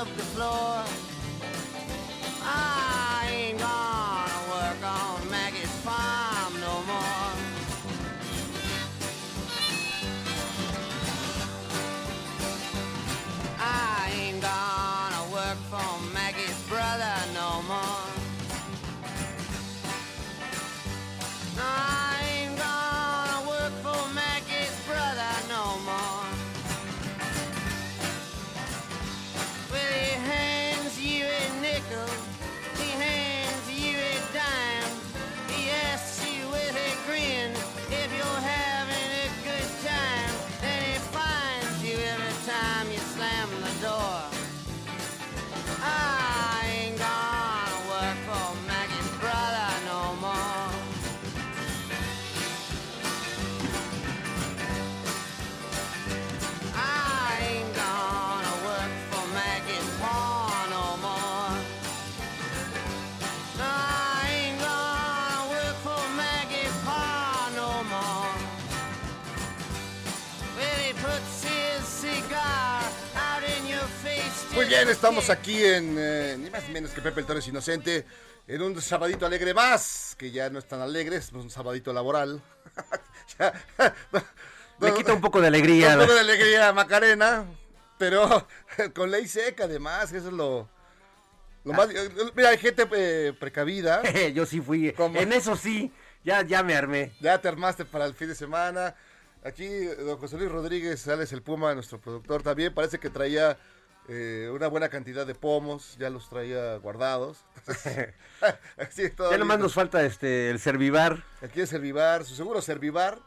Me scrub the floor. Bien, estamos aquí en eh, ni más ni menos que Pepe el Toro es Inocente, en un sabadito alegre más, que ya no es tan alegre, es un sabadito laboral. Ya, Me quita un poco de alegría. Un poco de alegría Macarena, pero con ley seca además, eso es lo, lo más... Mira, hay gente eh, precavida, Yo sí fui. En eso sí, ya, ya me armé. ya te armaste para el fin de semana. Aquí, don José Luis Rodríguez, Sales el Puma, nuestro productor, también parece que traía eh, una buena cantidad de pomos, ya los traía guardados. Así, todo Ya nomás nos falta este el servivar. Aquí es Servivar, su seguro Servivar.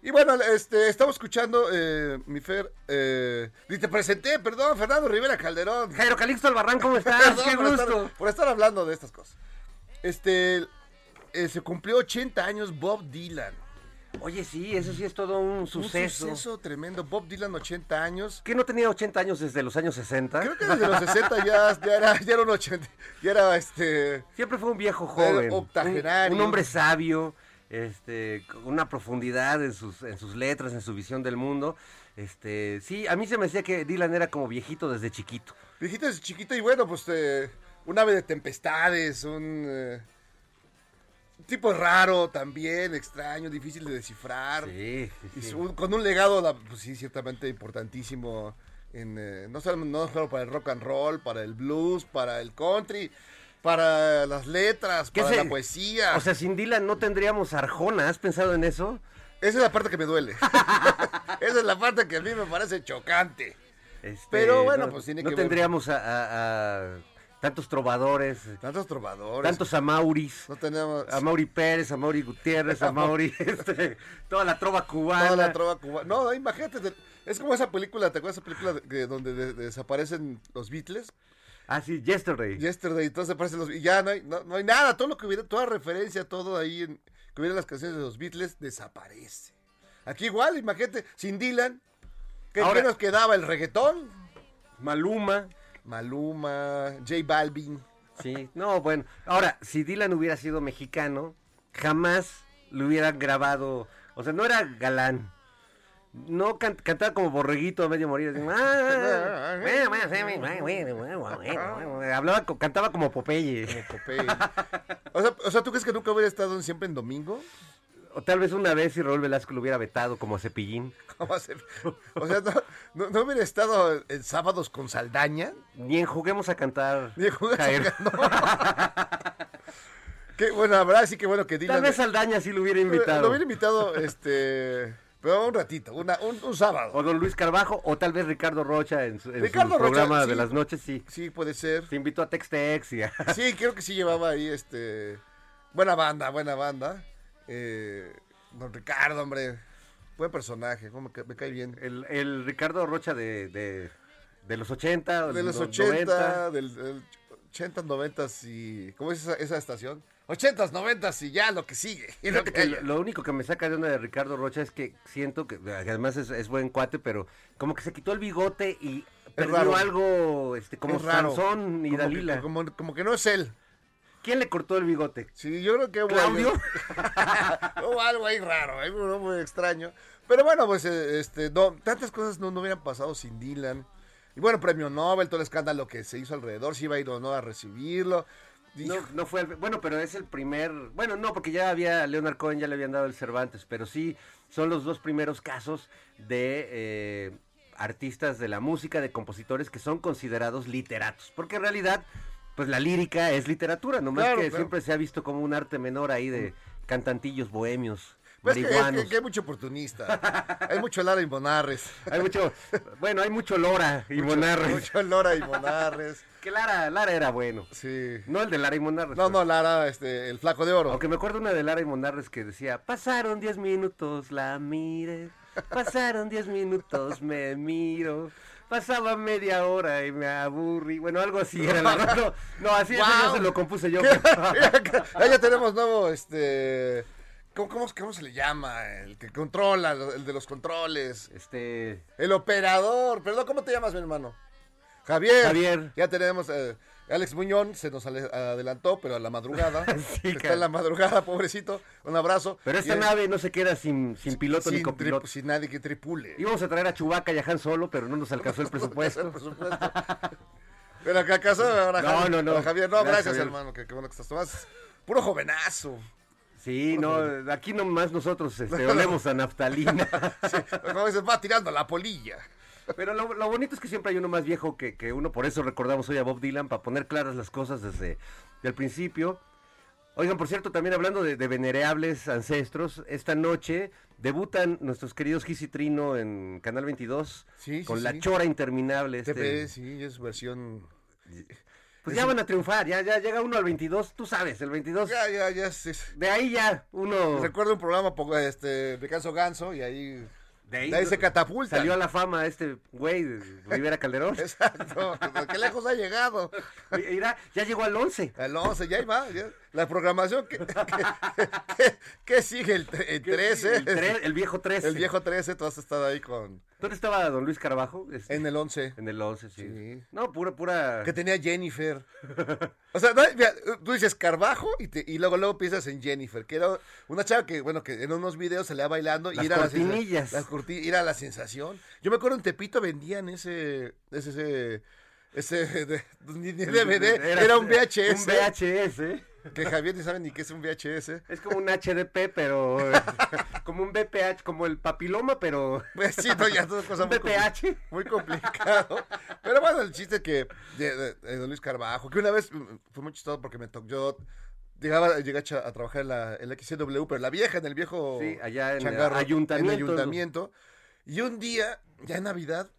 Y bueno, este, estamos escuchando, eh, mi Fer, eh, y te presenté, perdón, Fernando Rivera Calderón. Jairo Calixto Albarrán, ¿cómo estás? Perdón ¡Qué por estar- gusto! por estar hablando de estas cosas. Este, eh, se cumplió 80 años Bob Dylan. Oye, sí, eso sí es todo un Un suceso. suceso tremendo. Bob Dylan, 80 años. ¿Qué no tenía 80 años desde los años 60? Creo que desde los 60 ya, ya era, ya era un 80, ya era este... Siempre fue un viejo joven. octogenario. Un, un hombre sabio, este, con una profundidad en sus, en sus letras, en su visión del mundo. Este, sí, a mí se me decía que Dylan era como viejito desde chiquito. Viejito desde chiquito y bueno, pues eh, un ave de tempestades, un eh, tipo raro también, extraño, difícil de descifrar. Sí, sí, sí. con un legado, pues sí, ciertamente importantísimo, en, eh, no, solo, no solo para el rock and roll, para el blues, para el country, para las letras, ¿Qué para se- la poesía. O sea, sin Dylan no tendríamos Arjona. ¿Has pensado en eso? Esa es la parte que me duele. Esa es la parte que a mí me parece chocante. Este, Pero bueno, no- pues tiene no que ver- tendríamos a, a- a tantos trovadores, Tantos trovadores. tantos Amauris. No tenemos... A Mauri Pérez, a Mauri Gutiérrez, a Mauri, este, toda la trova cubana. Toda la trova cubana. No, imagínate, te- es como esa película, ¿te acuerdas de esa película de- donde de- desaparecen los Beatles? Ah, sí, Yesterday. Yesterday, entonces aparecen los... Y ya no hay, no, no hay nada, todo lo que hubiera, toda referencia, todo ahí en, que hubiera en las canciones de los Beatles, desaparece. Aquí igual, imagínate, sin Dylan, ¿qué, Ahora- qué nos quedaba? ¿El reggaetón? Maluma. Maluma, J Balvin. Sí, no, bueno. Ahora, si Dylan hubiera sido mexicano, jamás lo hubieran grabado. O sea, no era galán. No can- cantaba como borreguito a medio morir. Hablaba, cantaba como Popeye. Popeye. o, sea, o sea, ¿tú crees que nunca hubiera estado siempre en domingo? O tal vez una vez si Raúl Velasco lo hubiera vetado como a Cepillín. ¿Cómo? O sea, no, no- no hubiera estado en sábados con Saldaña. Ni en Juguemos a Cantar. Ni jugas Jair. Qué bueno, la verdad sí que bueno que Dylan. Tal vez Saldaña sí lo hubiera Lo invitado. hubiera invitado, este. Pero un ratito, una, un, un sábado. O don Luis Carbajo, o tal vez Ricardo Rocha en su, en su Ricardo Rocha, programa sí. de las noches, sí. Sí, puede ser. Se invitó a Textex y a... Sí, creo que sí llevaba ahí este. Buena banda, buena banda. Eh, don Ricardo, hombre. Buen personaje, como que me cae bien. El, el Ricardo Rocha de, de, de los 80, De los no- 80, del, del 80, 90 y. ¿Cómo es esa, esa estación? 80, 90 y ya lo que sigue. Y lo que que lo, lo único que me saca de onda de Ricardo Rocha es que siento que, que además es, es buen cuate, pero como que se quitó el bigote y perdió algo este, como. Sansón y Como Dalila. como, como que no es él. ¿Quién le cortó el bigote? Sí, yo creo que hubo ¿Claudio? algo- hubo algo ahí raro, algo muy extraño. Pero bueno, pues eh, este, no, tantas cosas no, no hubieran pasado sin Dylan. Y bueno, premio Nobel, todo el escándalo que se hizo alrededor, si iba a ir o no a recibirlo. No, no fue el- bueno, pero es el primer, bueno, no, porque ya había, Leonard Cohen ya le habían dado el Cervantes, pero sí son los dos primeros casos de eh, artistas de la música, de compositores que son considerados literatos, porque en realidad, pues la lírica es literatura, nomás Claro, que claro. siempre se ha visto como un arte menor ahí de cantantillos bohemios, Pues que, marihuanos. que- que hay mucho oportunista. hay mucho Lara y Monarres. Hay mucho, bueno, hay mucho Lora y Monarres. Mucho Lora y Monarres. Que Lara, Lara era bueno. Sí. No el de Lara y Monarres. No, pero- no, Lara, este, el flaco de oro. Aunque me acuerdo una de Lara y Monarres que decía, pasaron 10 minutos, la mire, pasaron 10 minutos, me miro, pasaba media hora y me aburrí, bueno, algo así era la no, no, así ¡Guau! ya se lo compuse yo. Ahí ya tenemos nuevo, este... ¿cómo, cómo, cómo se le llama? El que controla, el de los controles. este, El operador. Perdón, ¿cómo te llamas, mi hermano? Javier. Javier. Ya tenemos... eh, Alex Muñón se nos adelantó, pero a la madrugada. Sí, Está en la madrugada, pobrecito. Un abrazo. pero esta Y- nave no se queda sin, sin piloto ni sin, copiloto. tri- sin nadie que tripule. Íbamos a traer a Chubaca y a Han Solo, pero no nos alcanzó el presupuesto. Pero acá acaso ahora No, Javier, no, no. Javier, no, Gracias, hermano, que, que bueno que estás tomás. Puro jovenazo. Sí, no, aquí nomás nosotros este, olemos a naftalina. Como dices, va tirando la polilla. Pero lo, lo bonito es que siempre hay uno más viejo que, que uno, por eso recordamos hoy a Bob Dylan, para poner claras las cosas desde el principio. Oigan, por cierto, también hablando de, de venerables ancestros, esta noche debutan nuestros queridos Giz y Trino en Canal 22 Sí, sí, con La sí. Chora Interminable. este- TV, sí, es versión. pues ya van a triunfar, ya, ya llega uno al 22, tú sabes, el 22. Ya, ya, ya. es- De ahí ya uno... Recuerdo un programa este, de Ganso y ahí. De ahí, de ahí se catapulta. Salió a la fama este güey, de Rivera Calderón. Exacto. ¿Qué lejos ha llegado? Mira, ya llegó al 11. Al 11, ya ahí va. ya. La programación. ¿Qué, qué- qué sigue? El, el 13. El, tre- el viejo 13. El viejo 13, tú has estado ahí con. ¿Dónde estaba don Luis Carbajo? Este, En el 11. En el 11, sí. Sí. No, pura, pura... Que tenía Jennifer. O sea, no, mira, tú dices Carbajo y, te- y luego luego piensas en Jennifer, que era una chava que, bueno, que en unos videos se le va bailando Las y era la, cortinillas. sensa- las corti- era la sensación. Yo me acuerdo en Tepito vendían ese, ese, ese, ese de- ni- ni DVD, era, un VHS. Un VHS, ¿eh? Que Javier ni sabe ni qué es un VHS. Es como un HDP, pero... como un BPH, como el papiloma, pero... Pues sí, no, ya son cosas Un muy, BPH. muy complicado. Pero bueno, el chiste que de, de- de don Luis Carbajo, que una vez mm, fue muy chistoso porque me tocó, yo llegaba, llegué a, trabajar en la, en la XCW, pero la vieja, en el viejo Sí, allá en el ayuntamiento. en el ayuntamiento. Y un día, ya en Navidad,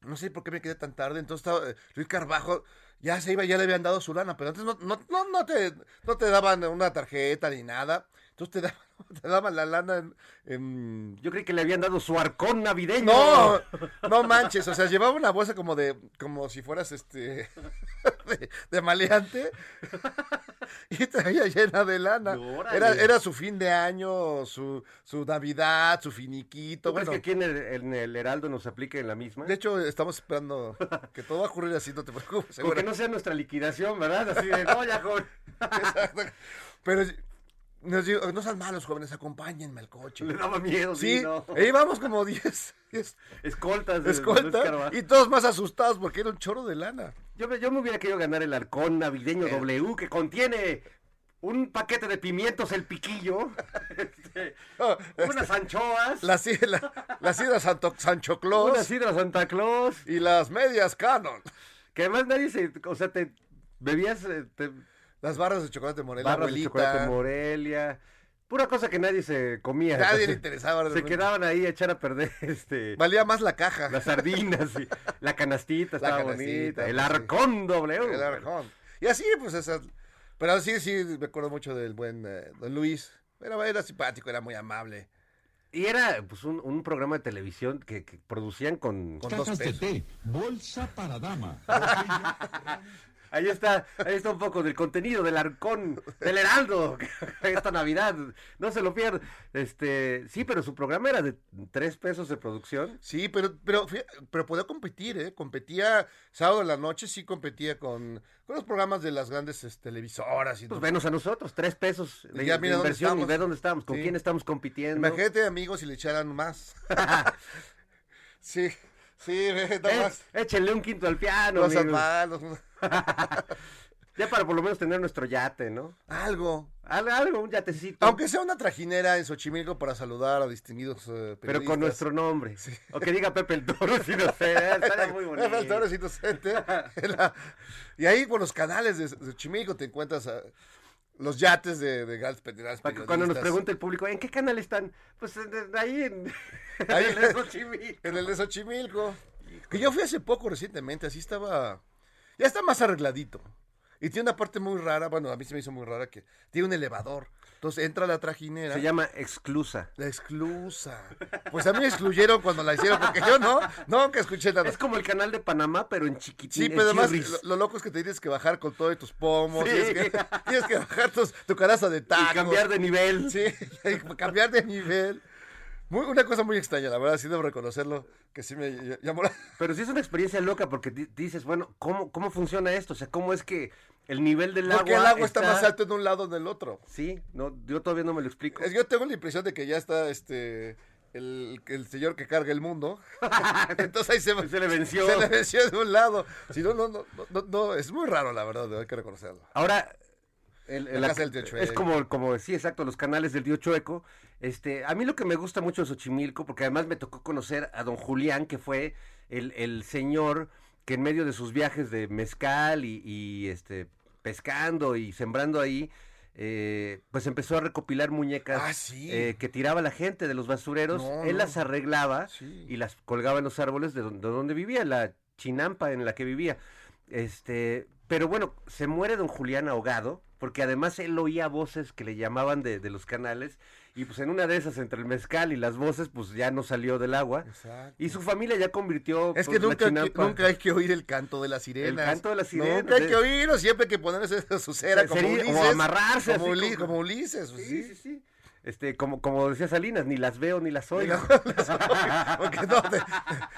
no sé por qué me quedé tan tarde, entonces estaba eh, Luis Carbajo, ya se iba, ya le habían dado su lana, pero antes no, no, no, no te, no te daban una tarjeta ni nada. Entonces te daban, te daban la lana en, en- Yo creí que le habían dado su arcón navideño. No, no manches, o sea, llevaba una bolsa como de, como si fueras este, de, de maleante, y traía llena de lana. Era, era su fin de año, su, su Navidad, su finiquito. ¿Tú crees Bueno, que aquí en el, en el Heraldo nos aplique en la misma? de hecho, estamos esperando que todo va a ocurrir así, no te preocupes. Con seguro. que no sea nuestra liquidación, ¿verdad? Así de, no, ya, joven. Exacto. Pero nos digo, no sean malos, jóvenes, acompáñenme al coche. Le daba miedo, sí, no. e íbamos como 10, 10 Escoltas. de- escolta y todos más asustados porque era un chorro de lana. Yo, me- yo me hubiera querido ganar el arcón navideño Eh. W que contiene un paquete de pimientos, el piquillo, este, No, unas anchoas, La, la, la sidra Santo, Sancho Claus una sidra Santa Claus, y las medias Canon. que además nadie se, o sea, te bebías eh, te- Las barras de chocolate Morelia, barras de chocolate Morelia, pura cosa que nadie se comía. Nadie le interesaba. Se quedaban ahí a echar a perder este Valía más la caja. las sardinas y la canastita La canastita, bonita, el pues, sí. arcón W. El arjón. Y así, pues, esas. Pero sí, sí, me acuerdo mucho del buen eh, don Luis. Era, era simpático, era muy amable. Y era pues un, un programa de televisión que, que producían con... Con dos pesos. bolsa para dama. Ahí está, ahí está un poco del contenido del arcón, del heraldo, esta Navidad, no se lo pierdan. Este, sí, pero su programa era de tres pesos de producción. Sí, pero, pero, pero podía competir, ¿eh? Competía sábado en la noche, sí competía con, con los programas de las grandes este, televisoras. Y Pues todo. venos a nosotros, tres pesos de, ya de mira dónde inversión y ve dónde estamos, con Sí. quién estamos compitiendo. Imagínate, amigos, si le echaran más. sí, sí, nada Eh, échenle un quinto al piano. Los amigos. malos. Ya para por lo menos tener nuestro yate, ¿no? Algo. Al- Algo, un yatecito. Aunque sea una trajinera en Xochimilco para saludar a distinguidos eh, pero periodistas. con nuestro nombre. O que diga Pepe el Toro, si no sé, estaría muy bonito. Pepe el Toro es inocente. En la- Y ahí por los canales de Xochimilco te encuentras a los yates de, de grandes grandes Para que cuando nos pregunte el público, ¿en qué canal están? Pues en- en- ahí en, Ahí en el Xochimilco. En el de Xochimilco. Que yo fui hace poco recientemente, así estaba. Ya está más arregladito. Y tiene una parte muy rara, bueno, a mí se me hizo muy rara que tiene un elevador. Entonces entra la trajinera. Se llama Exclusa. La exclusa. Pues a mí me excluyeron cuando la hicieron, porque yo no, no, que escuché nada. Es como el canal de Panamá, pero en chiquitín. Sí, pero además lo, lo loco es que te tienes que bajar con todos tus pomos, Sí. tienes, que, tienes que bajar tus- tu caraza de tacos. Y cambiar de nivel. Sí, cambiar de nivel. Muy, una cosa muy extraña, la verdad, sí debo reconocerlo, que sí me ll- llamó la... Pero sí es una experiencia loca porque di- dices, bueno, ¿cómo, ¿cómo funciona esto? O sea, ¿cómo es que el nivel del Porque agua el agua está... más alto en un lado que en el otro. Sí, no, yo todavía no me lo explico. Es- yo tengo la impresión de que ya está este el, el señor que carga el mundo. Entonces ahí se, Se le venció. Se le venció de un lado. Si no, no, no, no, no, es muy raro, la verdad, hay que reconocerlo. Ahora, el- el- La casa del tío Chueco. es como, como, sí, exacto, los canales del tío Chueco. Este, a mí lo que me gusta mucho de Xochimilco, porque además me tocó conocer a don Julián, que fue el, el señor que en medio de sus viajes de mezcal y, y, este pescando y sembrando ahí, eh, pues empezó a recopilar muñecas Ah, sí. eh, que tiraba la gente de los basureros. No, Él las arreglaba Sí. y las colgaba en los árboles de donde, de donde vivía, la chinampa en la que vivía. Este, pero bueno, se muere don Julián ahogado, porque además él oía voces que le llamaban de, de los canales, y pues en una de esas, entre el mezcal y las voces, pues ya no salió del agua. Exacto. Y su familia ya convirtió Es pues, que la nunca, chinampa- nunca hay que oír el canto de las sirenas. canto de las sirenas, Nunca hay que oírlo, siempre hay que ponerse su cera como o Ulises. amarrarse Como, así Uli- como- como Ulises, pues, Sí, sí. sí, sí. Este, como, como decía Salinas, ni las veo ni las oigo. Porque no, te,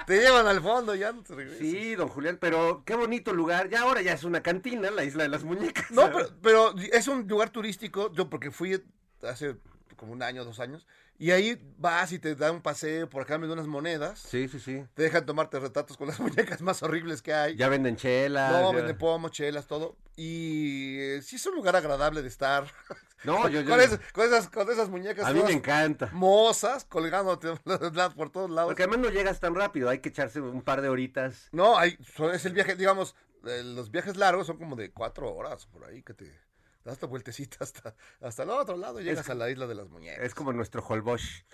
te llevan al fondo ya no te regresas. Sí, don Julián, pero qué bonito lugar. Ya ahora ya es una cantina, la isla de las muñecas. No, pero, pero es un lugar turístico, yo porque fui hace como un año, dos años, y ahí vas y te dan un paseo por acá, me dan unas monedas, Sí, sí, sí. te dejan tomarte retratos con las muñecas más horribles que hay. Ya venden chelas. no, ya- venden pomos, chelas, todo. Y eh, sí es un lugar agradable de estar. No, yo, yo- con, esas, con, esas, con esas muñecas a mí me encanta. mozas colgándote por todos lados. Porque además no llegas tan rápido, hay que echarse un par de horitas. No, hay, es el viaje, digamos, eh, los viajes largos son como de cuatro horas por ahí que te das esta vueltecita hasta, hasta el otro lado y llegas a la isla de las muñecas. Es como nuestro Holbox.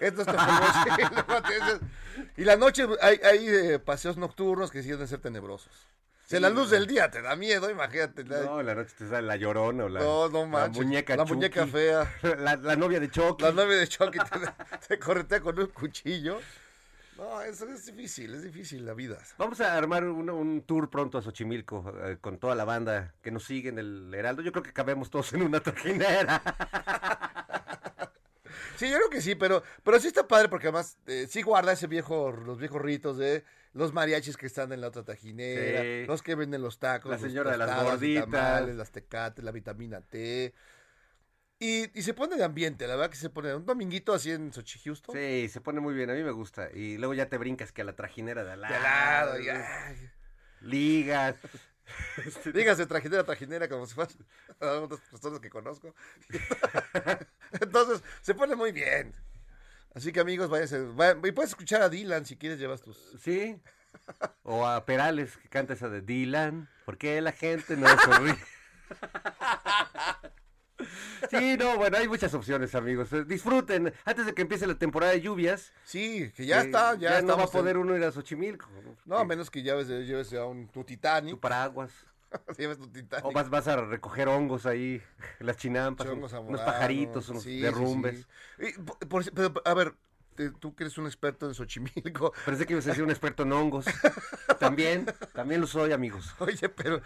Esto está famoso. y la noche hay, hay eh, paseos nocturnos que sí deben ser tenebrosos. Si en la luz del día te da miedo, imagínate. la- No, la noche te sale la llorona o la, no, no la manches. muñeca La Chucky. muñeca fea. La, la novia de Chucky. La novia de Chucky te, te corretea con un cuchillo. No, eso es difícil, es difícil la vida. Vamos a armar un, un tour pronto a Xochimilco eh, con toda la banda que nos sigue en el Heraldo. Yo creo que cabemos todos en una trajinera. Sí, yo creo que sí, pero, pero sí está padre porque además eh, sí guarda ese viejo, los viejos ritos de los mariachis que están en la otra tajinera, Sí. los que venden los tacos, La los señora de las gorditas. tamales, las tecates, la vitamina T. Y, y se pone de ambiente, la verdad que se pone un dominguito así en Sochi Houston. Sí, se pone muy bien, a mí me gusta. Y luego ya te brincas que a la trajinera de al lado. De al lado, y, ay, Ligas. Dígase trajinera, trajinera, como si fueran otras personas que conozco. Entonces, se pone muy bien. Así que amigos, váyanse. vayan- y puedes escuchar a Dylan si quieres llevas tus. Sí. O a Perales que canta esa de Dylan. ¿Por qué la gente no sonríe? Sí, no, bueno, hay muchas opciones, amigos. Eh, Disfruten. Antes de que empiece la temporada de lluvias. Sí, que ya eh, está, ya, no va a en- poder uno ir a Xochimilco. No, a Eh, menos que lleves, lleves a un tu Tu Titanic. paraguas. lleves tu Titanic. O vas, vas a recoger hongos ahí, las chinampas, unos pajaritos, unos sí, sí, derrumbes. sí. Y, por- por- pero, a ver, te- tú que eres un experto en Xochimilco. Parece que ibas a ser un experto en hongos. También, también lo soy, amigos. Oye, pero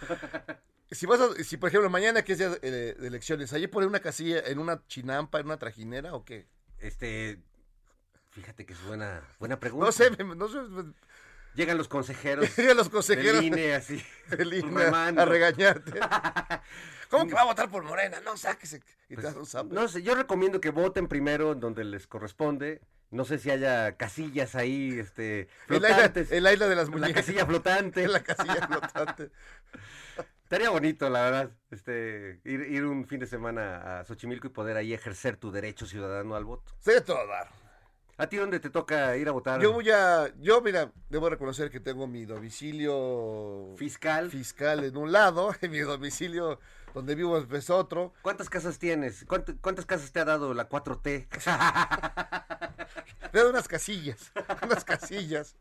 si vas a, si por ejemplo mañana que es día de, de elecciones, ¿allí poner una casilla en una chinampa, en una trajinera o qué? Este, fíjate que es buena, buena pregunta. No sé, no sé. Llegan los consejeros. Llegan los consejeros del INE así. del INE a regañarte. ¿Cómo que va a votar por Morena? No, sáquese. Y Pues. No sé, yo recomiendo que voten primero en donde les corresponde. No sé si haya casillas ahí, este, isla, flotantes. el isla de las la muñecas. casilla flotante. la casilla flotante. Estaría bonito, la verdad, este, ir, ir un fin de semana a Xochimilco y poder ahí ejercer tu derecho ciudadano al voto. De todo dar. ¿A ti dónde te toca ir a votar? Yo voy a, yo mira, debo reconocer que tengo mi domicilio Fiscal. fiscal en un lado, y mi domicilio donde vivo es otro. ¿Cuántas casas tienes? ¿Cuánt- ¿Cuántas casas te ha dado la 4T? Le doy unas casillas, unas casillas.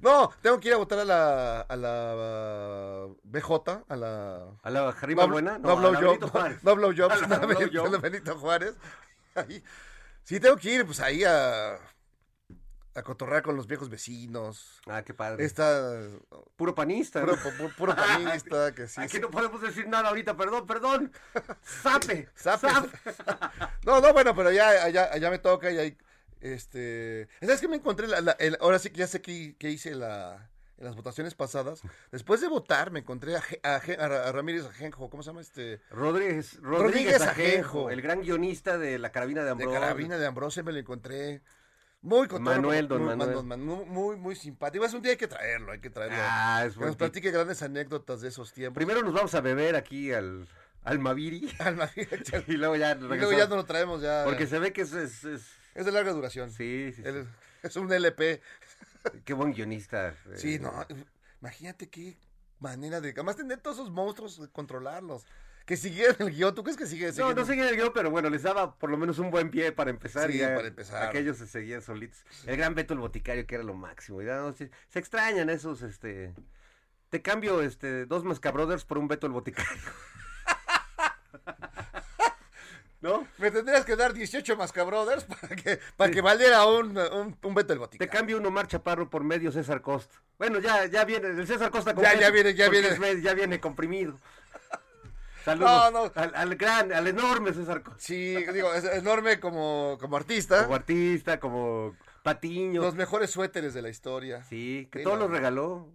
No, tengo que ir a votar a la, a la BJ, a la... ¿A la Jarima hablo- Buena? No, Benito no, Juárez. no blow jobs, A la blow Benito, a Juárez. Ahí. Sí, tengo que ir, pues ahí a, a cotorrear con los viejos vecinos. Ah, qué padre. Esta Puro panista. puro, ¿no? pu- puro panista que sí. Aquí sí. no podemos decir nada ahorita, perdón, perdón. Sape. Zape. No, no, bueno, pero ya, ya, ya me toca y ahí, este... ¿Sabes qué me encontré? La- la- el- ahora sí que ya sé que, que hice la, en las votaciones pasadas. Después de votar me encontré a, Ramírez Ajenjo, ¿cómo se llama este? Rodríguez, Rodríguez Rodríguez Ajenjo. Ajenjo, el gran guionista de La Carabina de De Ambrosio. Carabina de Ambrosio me lo encontré. Muy contento. Manuel, don muy, Manuel. Man- muy, muy, muy simpático. Es un día hay que traerlo, hay que traerlo. Ah, es que nos platique grandes anécdotas de esos tiempos. Primero nos vamos a beber aquí al, al Maviri. Alma- y luego ya y luego ya no lo traemos ya. Porque se ve que es... es- es- Es de larga duración. Sí, sí, sí. Es un LP. Qué buen guionista. Sí, eh, no, imagínate qué manera de... Además tener todos esos monstruos, controlarlos. Que siguieran el guion, ¿tú crees que sigue No, siguiendo? no seguían el guion, pero bueno, les daba por lo menos un buen pie para empezar. Sí, y para empezar. Aquellos se seguían solitos. El gran Beto el Boticario, que era lo máximo. Y no, se, se extrañan esos, este... Te cambio, este, dos Mascabrothers por un Beto el Boticario. ¿No? Me tendrías que dar 18 Mascabrothers para que, para que valiera un, un, un Beto el Te Boticario. cambio un Omar Chaparro por medio César Costa. Bueno, ya, ya viene, el César Costa Ya, ya viene, ya viene. ya viene comprimido. Saludos No, no. Al, al gran, al enorme César Costa. Sí, digo, es enorme como, como artista. Como artista, como Patiño. Los mejores suéteres de la historia. Sí, que Sí, todos no. los regaló.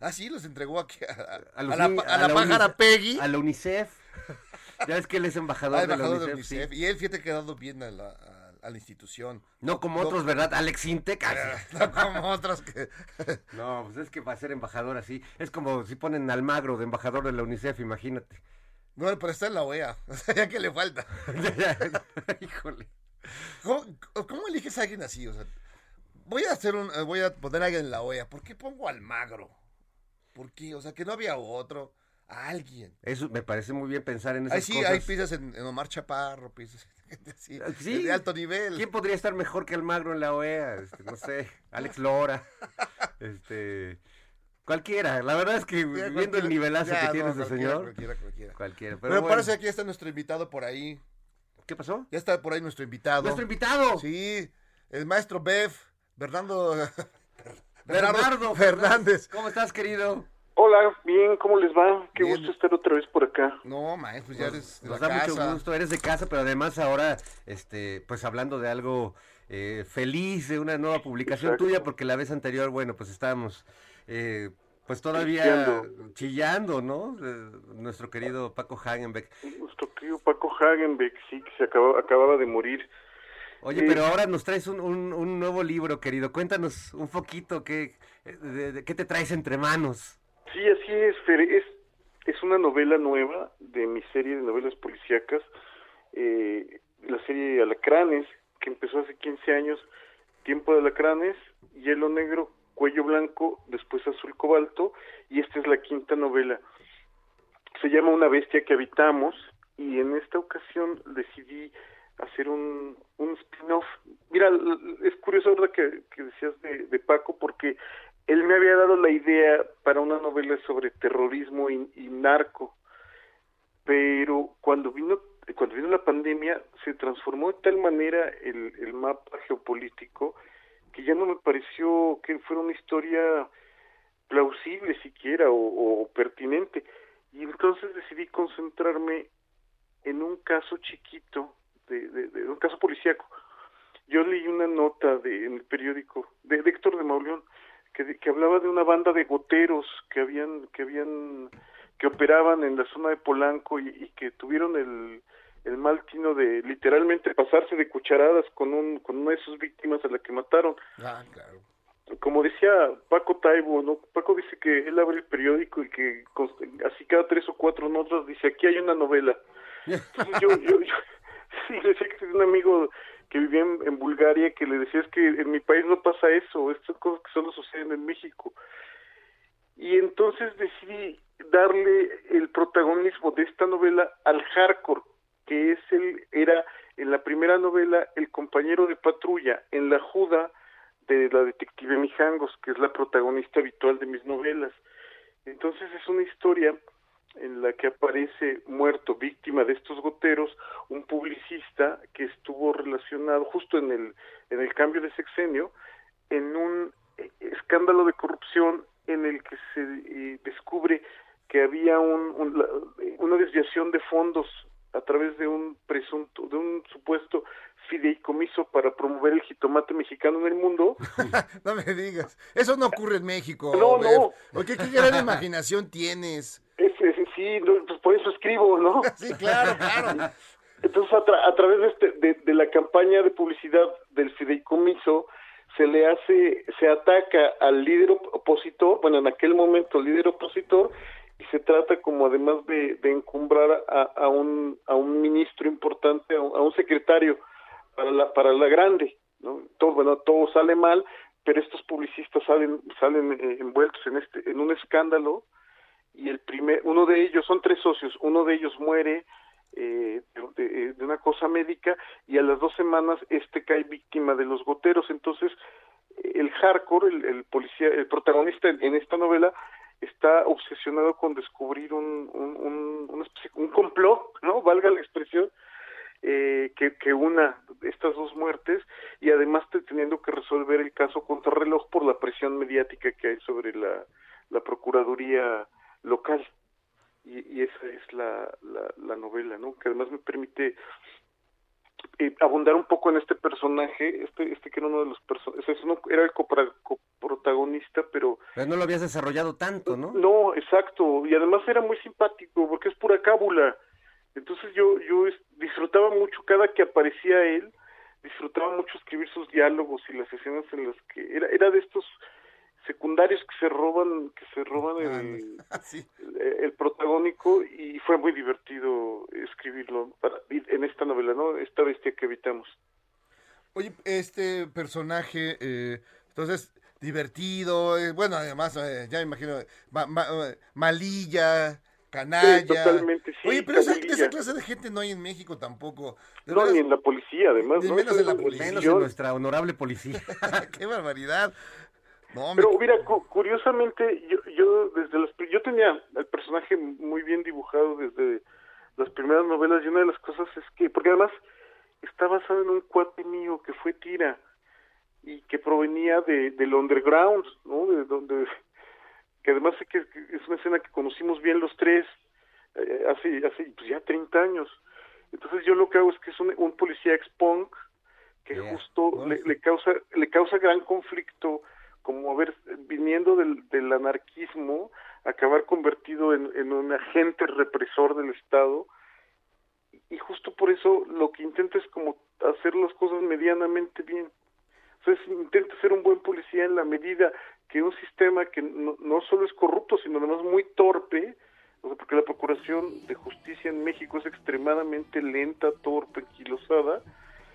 Ah, sí, los entregó aquí a, a- A, los a la, la la pájara Peggy. A la UNICEF. Ya ves que él es embajador, de la embajador de UNICEF. UNICEF. sí. Y él, fíjate, ha dado bien a la, a- a la institución. No como otros, ¿verdad? Alex Intec. ah. No como otros que... No, pues es que va a ser embajador así. Es como si ponen al magro de embajador de la UNICEF, imagínate. No, pero está en la OEA. O sea, ya que le falta. Híjole. ¿Cómo, cómo eliges a alguien así? O sea, voy a hacer un, eh, voy a poner a alguien en la OEA. ¿Por qué pongo al magro? ¿Por qué? O sea, que no había otro. A alguien. Eso me parece muy bien pensar en esas Ahí sí, cosas. hay piezas en, en Omar Chaparro, piezas así, Sí. de alto nivel. ¿Quién podría estar mejor que el magro en la OEA? Este, no sé, Alex Lora. Este, Cualquiera, la verdad es que Ya, viendo el nivelazo ya, que no, tiene ese cualquiera, señor, Cualquiera, cualquiera. cualquiera. Pero, Pero, bueno, parece que aquí está nuestro invitado por ahí. ¿qué pasó? Ya está por ahí nuestro invitado. Nuestro invitado. Sí, el maestro Bev, Bernardo. Bernardo Fernández. ¿Cómo estás, querido? Hola, bien, ¿cómo les va? Qué Bien. gusto estar otra vez por acá. No, maestro, pues ya eres de Nos la da casa. mucho gusto, eres de casa, pero además ahora, este, pues hablando de algo eh, feliz, de una nueva publicación Exacto. tuya, porque la vez anterior, bueno, pues estábamos, eh, pues todavía Chillando. chillando, ¿no? De nuestro querido Paco Hagenbeck. Nuestro querido Paco Hagenbeck, sí, que se acababa, acababa de morir. Oye, Sí. pero ahora nos traes un, un- un nuevo libro, querido. Cuéntanos un poquito qué, eh, de- de- qué te traes entre manos. Sí, así es, es, es una novela nueva de mi serie de novelas policíacas, eh, la serie Alacranes, que empezó hace 15 años, Tiempo de Alacranes, Hielo Negro, Cuello Blanco, después Azul Cobalto, y esta es la quinta novela. Se llama Una bestia que habitamos, y en esta ocasión decidí hacer un, un spin-off. Mira, es curioso, ¿verdad?, que, que decías de, de Paco, porque él me había dado la idea para una novela sobre terrorismo y, y narco, pero cuando vino cuando vino la pandemia se transformó de tal manera el, el mapa geopolítico que ya no me pareció que fuera una historia plausible siquiera o, pertinente. Y entonces decidí concentrarme en un caso chiquito de, de- de un caso policíaco. Yo leí una nota de, en el periódico de, de Héctor de Mauleón que, que hablaba de una banda de goteros que habían que habían que operaban en la zona de Polanco y, y que tuvieron el, el mal tino de literalmente pasarse de cucharadas con un con una de sus víctimas a la que mataron Ah, claro. como decía Paco Taibo, ¿no? Paco dice que él abre el periódico y que así cada tres o cuatro notas dice aquí hay una novela. Entonces yo, yo, yo sí, le decía que tenía un amigo que vivía en, Bulgaria que le decía es que en mi país no pasa eso, estas cosas que solo suceden en México. Y entonces decidí darle el protagonismo de esta novela al hardcore, que es el, era en la primera novela el compañero de patrulla, en la juda de la detective Mijangos, que es la protagonista habitual de mis novelas. Entonces es una historia en la que aparece muerto, víctima de estos goteros, un publicista que estuvo relacionado justo en el, en el cambio de sexenio, en un escándalo de corrupción en el que se eh, descubre que había un, un- una desviación de fondos a través de un presunto, de un supuesto fideicomiso para promover el jitomate mexicano en el mundo. No me digas. Eso no ocurre en México. No, no. Qué gran imaginación tienes. Es, es- sí, no, pues por eso escribo, ¿no? Sí, claro, claro. Entonces, a, tra- a través de, este, de, de la campaña de publicidad del fideicomiso, se le hace, se ataca al líder op- opositor, bueno, en aquel momento el líder opositor, y se trata como además de, de encumbrar a, a un, a un ministro importante, a un, a un secretario para la, para la grande, ¿no? Todo, bueno, todo sale mal, pero estos publicistas salen, salen eh, envueltos en este, en un escándalo, y el primer, uno de ellos, son tres socios, uno de ellos muere, eh, de, de- una cosa médica y a las dos semanas este cae víctima de los goteros. Entonces, el hardcore, el, el policía, el protagonista en, en esta novela está obsesionado con descubrir un, un, un, un complot, ¿no? Valga la expresión, eh, que, que una estas dos muertes y además te- teniendo que resolver el caso contrarreloj por la presión mediática que hay sobre la, la Procuraduría local y, y esa es la, la, la novela, ¿no? Que además me permite eh, abundar un poco en este personaje, este, este que era uno de los personajes, era el coprotagonista, pero Pero no lo habías desarrollado tanto, ¿no? no, exacto, y además era muy simpático porque es pura cábula. Entonces yo yo disfrutaba mucho cada que aparecía él, disfrutaba mucho escribir sus diálogos y las escenas en las que era era de estos secundarios que se roban que se roban el, Sí. el, el protagónico y fue muy divertido escribirlo para, en esta novela, ¿no? Esta bestia que evitamos. Oye, este personaje, eh, entonces, divertido, eh, bueno, además, eh, ya me imagino, ma- ma- malilla, canalla. Sí, totalmente, sí, Oye, pero esa, esa clase de gente no hay en México tampoco. De No, veras, ni en la policía, además, Ni ¿no? menos en la policía. Menos en nuestra honorable policía. ¡Qué barbaridad! No, me- Pero mira, cu- curiosamente, yo, yo desde pri- yo tenía el personaje muy bien dibujado desde las primeras novelas y una de las cosas es que, porque además está basado en un cuate mío que fue tira y que provenía de, del underground, ¿no? De donde, que además sé que que es una escena que conocimos bien los tres eh, hace, hace pues ya 30 años. Entonces yo lo que hago es que es un, un policía ex-punk que Yeah. justo le, le causa le causa gran conflicto como haber viniendo del, del anarquismo acabar convertido en, en un agente represor del Estado y justo por eso lo que intenta es como hacer las cosas medianamente bien. Entonces intenta ser un buen policía en la medida que un sistema que no, no solo es corrupto, sino además muy torpe, o sea, porque la procuración de justicia en México es extremadamente lenta, torpe, anquilosada.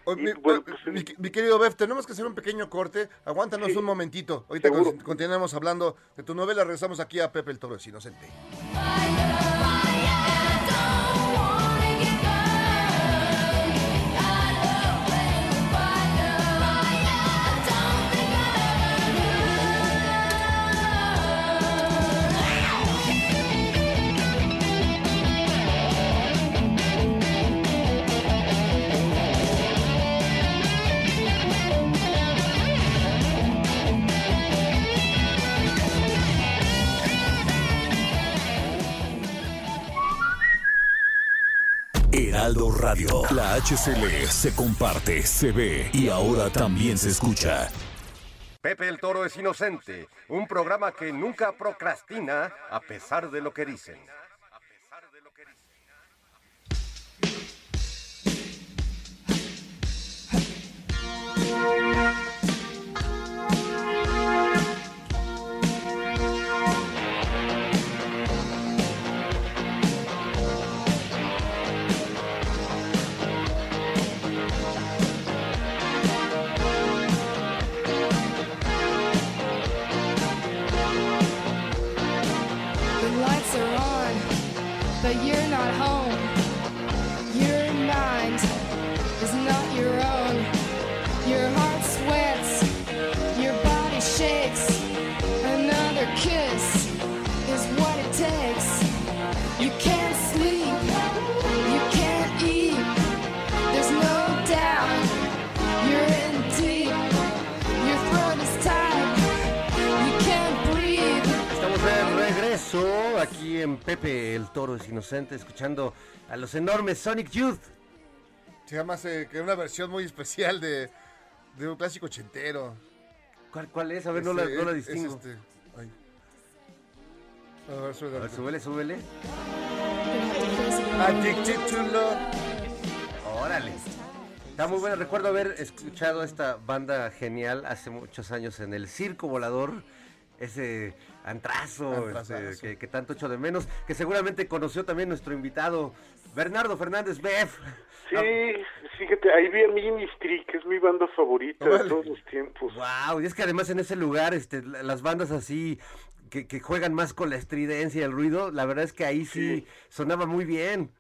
Oye, Y, mi, bueno, oye, pues, mi- mi querido Bev, tenemos que hacer un pequeño corte. Aguántanos Sí. un momentito. Ahorita Seguro. con- continuamos hablando de tu novela. Regresamos aquí a Pepe el Toro es Inocente. Radio. La HCL se comparte, se ve y ahora también se escucha. Pepe el Toro es inocente, un programa que nunca procrastina a pesar de lo que dicen. The aquí en Pepe el Toro es Inocente, escuchando a los enormes Sonic Youth. Se llama eh, que una versión muy especial de, de un clásico ochentero. ¿Cuál, cuál es? A ver, no la, no la es- es distingo. este, ay. A ver. A ver, súbele, súbele. Addicted to love. Órale. Está muy bueno. Recuerdo haber escuchado esta banda genial hace muchos años en el Circo Volador. Ese antrazo, este, que, que tanto echo de menos. Que seguramente conoció también nuestro invitado, Bernardo Fernández Beff. Sí, fíjate, ahí vi a Ministry, que es mi banda favorita de todos los tiempos. Wow, y es que además en ese lugar, este, la- las bandas así que, que juegan más con la estridencia y el ruido, la verdad es que ahí sí, sonaba muy bien.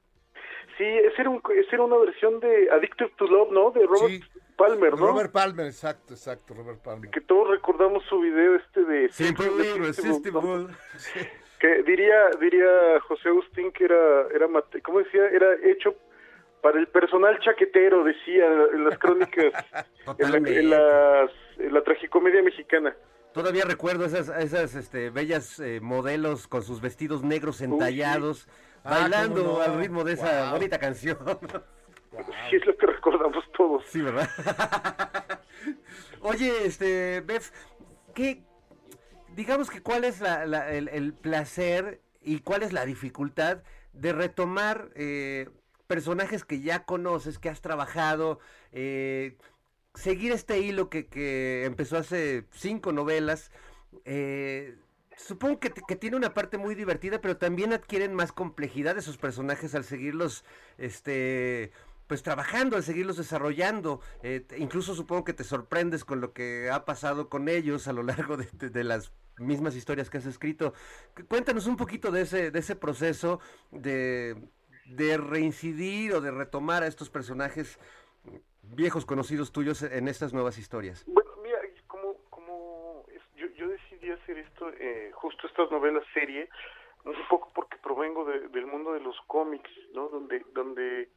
Sí, esa era, un, esa era una versión de Addicted to Love, ¿no? De Robert Sí. Palmer, ¿no? Robert Palmer, exacto, exacto, Robert Palmer. Que todos recordamos su video este de... Irresistible, ¿no? irresistible. Que diría, diría José Agustín que era, era mate- ¿cómo decía? Era hecho para el personal chaquetero, decía en las crónicas, en, la, en las- en la tragicomedia mexicana. Todavía recuerdo esas, esas este, bellas eh, modelos con sus vestidos negros entallados, Ah, bailando no. al ritmo de esa Wow. bonita canción. Sí, es lo que recordamos todos. sí, ¿verdad? Oye, este, Bef, ¿qué, digamos que cuál es la- la- el, el placer y cuál es la dificultad de retomar eh, personajes que ya conoces, que has trabajado, eh, seguir este hilo que, que empezó hace cinco novelas. eh, supongo que, que tiene una parte muy divertida, pero también adquieren más complejidad esos personajes al seguirlos, este, pues trabajando, al seguirlos desarrollando. Eh, incluso supongo que te sorprendes con lo que ha pasado con ellos a lo largo de, de- las mismas historias que has escrito. Cu- Cuéntanos un poquito de ese, de ese proceso de, de reincidir o de retomar a estos personajes viejos conocidos tuyos en estas nuevas historias. Bueno, mira, como, como yo, yo hacer esto, eh, justo estas novelas serie, un poco porque provengo de- del mundo de los cómics, ¿no? Donde, donde